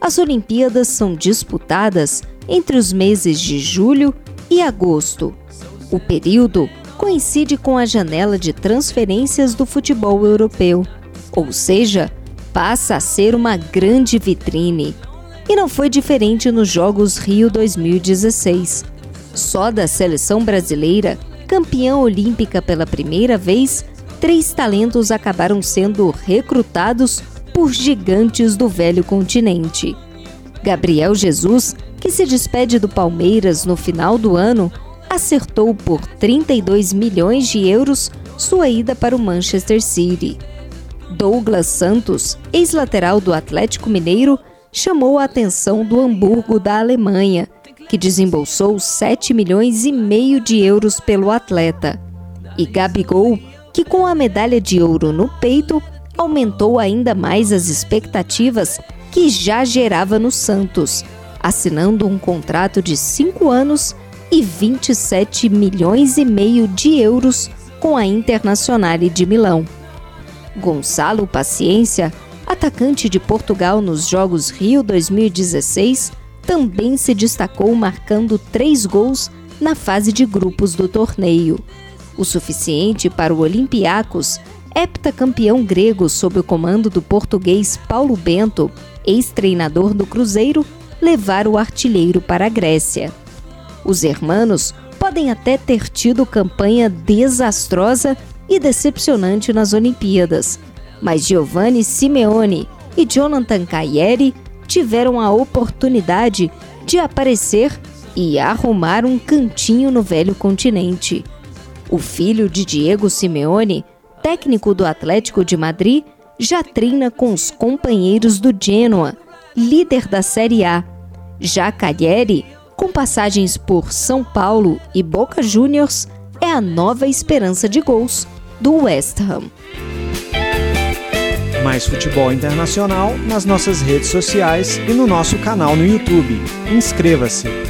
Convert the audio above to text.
as Olimpíadas são disputadas entre os meses de julho e agosto. O período coincide com a janela de transferências do futebol europeu, ou seja, passa a ser uma grande vitrine. E não foi diferente nos Jogos Rio 2016. Só da seleção brasileira, campeã olímpica pela primeira vez, três talentos acabaram sendo recrutados por gigantes do velho continente. Gabriel Jesus, que se despede do Palmeiras no final do ano, acertou por 32 milhões de euros sua ida para o Manchester City. Douglas Santos, ex-lateral do Atlético Mineiro, chamou a atenção do Hamburgo da Alemanha, que desembolsou 7 milhões e meio de euros pelo atleta. E Gabigol, que com a medalha de ouro no peito, aumentou ainda mais as expectativas que já gerava no Santos, assinando um contrato de cinco anos e 27 milhões e meio de euros com a Internazionale de Milão. Gonçalo Paciência, atacante de Portugal nos Jogos Rio 2016, também se destacou marcando três gols na fase de grupos do torneio. O suficiente para o Olympiacos, heptacampeão grego sob o comando do português Paulo Bento, ex-treinador do Cruzeiro, levar o artilheiro para a Grécia. Os hermanos podem até ter tido campanha desastrosa e decepcionante nas Olimpíadas, mas Giovanni Simeone e Jonathan Cagliari tiveram a oportunidade de aparecer e arrumar um cantinho no velho continente. O filho de Diego Simeone, técnico do Atlético de Madrid, já treina com os companheiros do Genoa, líder da Série A. Já Cagliari com passagens por São Paulo e Boca Juniors, é a nova esperança de gols do West Ham. Mais futebol internacional nas nossas redes sociais e no nosso canal no YouTube. Inscreva-se!